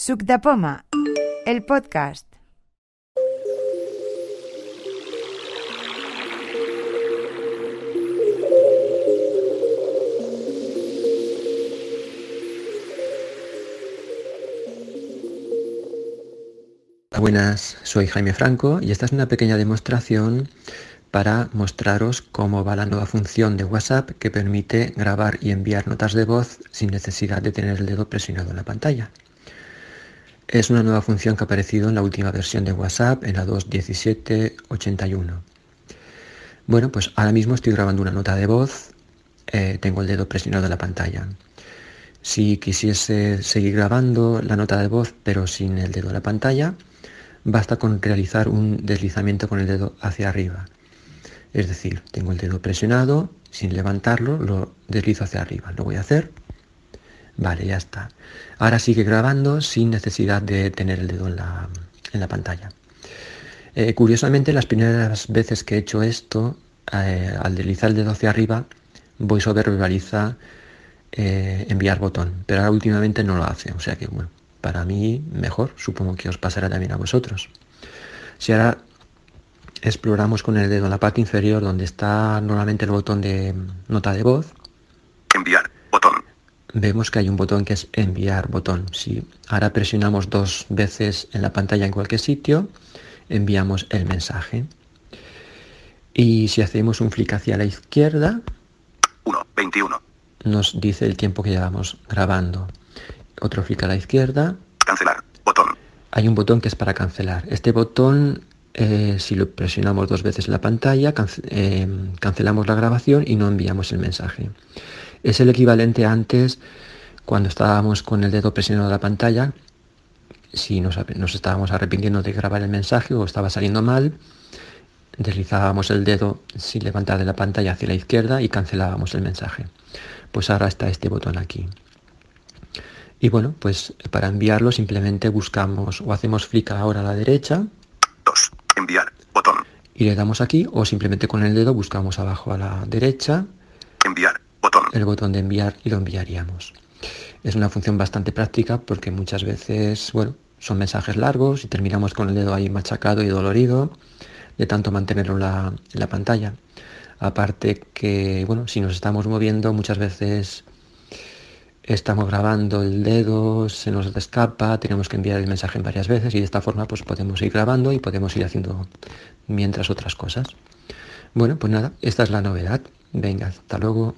Suc de Poma, el podcast. Buenas, soy Jaime Franco y esta es una pequeña demostración para mostraros cómo va la nueva función de WhatsApp que permite grabar y enviar notas de voz sin necesidad de tener el dedo presionado en la pantalla. Es una nueva función que ha aparecido en la última versión de WhatsApp, en la 2.17.81. Bueno, pues ahora mismo estoy grabando una nota de voz, eh, tengo el dedo presionado en la pantalla. Si quisiese seguir grabando la nota de voz pero sin el dedo en la pantalla, basta con realizar un deslizamiento con el dedo hacia arriba. Es decir, tengo el dedo presionado, sin levantarlo, lo deslizo hacia arriba. Lo voy a hacer. Vale, ya está. Ahora sigue grabando sin necesidad de tener el dedo en la, pantalla. Eh, curiosamente, las primeras veces que he hecho esto, eh, al deslizar el dedo hacia arriba, VoiceOver verbaliza eh, enviar botón, pero ahora últimamente no lo hace, o sea que bueno, para mí mejor, supongo que os pasará también a vosotros. Si ahora exploramos con el dedo en la parte inferior donde está normalmente el botón de nota de voz, vemos que hay un botón que es enviar botón. Si ahora presionamos dos veces en la pantalla en cualquier sitio, enviamos el mensaje. Y si hacemos un flick hacia la izquierda, 1, 21, nos dice el tiempo que llevamos grabando. Otro flick a la izquierda. cancelar, botón, Hay un botón que es para cancelar. Este botón, eh, si lo presionamos dos veces en la pantalla, cance- eh, cancelamos la grabación y no enviamos el mensaje. Es el equivalente a antes cuando estábamos con el dedo presionado en la pantalla. Si nos, estábamos arrepintiendo de grabar el mensaje o estaba saliendo mal, deslizábamos el dedo sin levantar de la pantalla hacia la izquierda y cancelábamos el mensaje. Pues ahora está este botón aquí. Y bueno, pues para enviarlo simplemente buscamos o hacemos flick ahora a la derecha 2, enviar botón, y le damos aquí o simplemente con el dedo buscamos abajo a la derecha enviar el botón de enviar y lo enviaríamos. Es una función bastante práctica porque muchas veces, bueno, son mensajes largos y terminamos con el dedo ahí machacado y dolorido de tanto mantenerlo en la, en la pantalla. Aparte que, bueno, si nos estamos moviendo muchas veces estamos grabando el dedo, se nos escapa, tenemos que enviar el mensaje varias veces y de esta forma pues podemos ir grabando y podemos ir haciendo mientras otras cosas. Bueno, pues nada, esta es la novedad. Venga, hasta luego.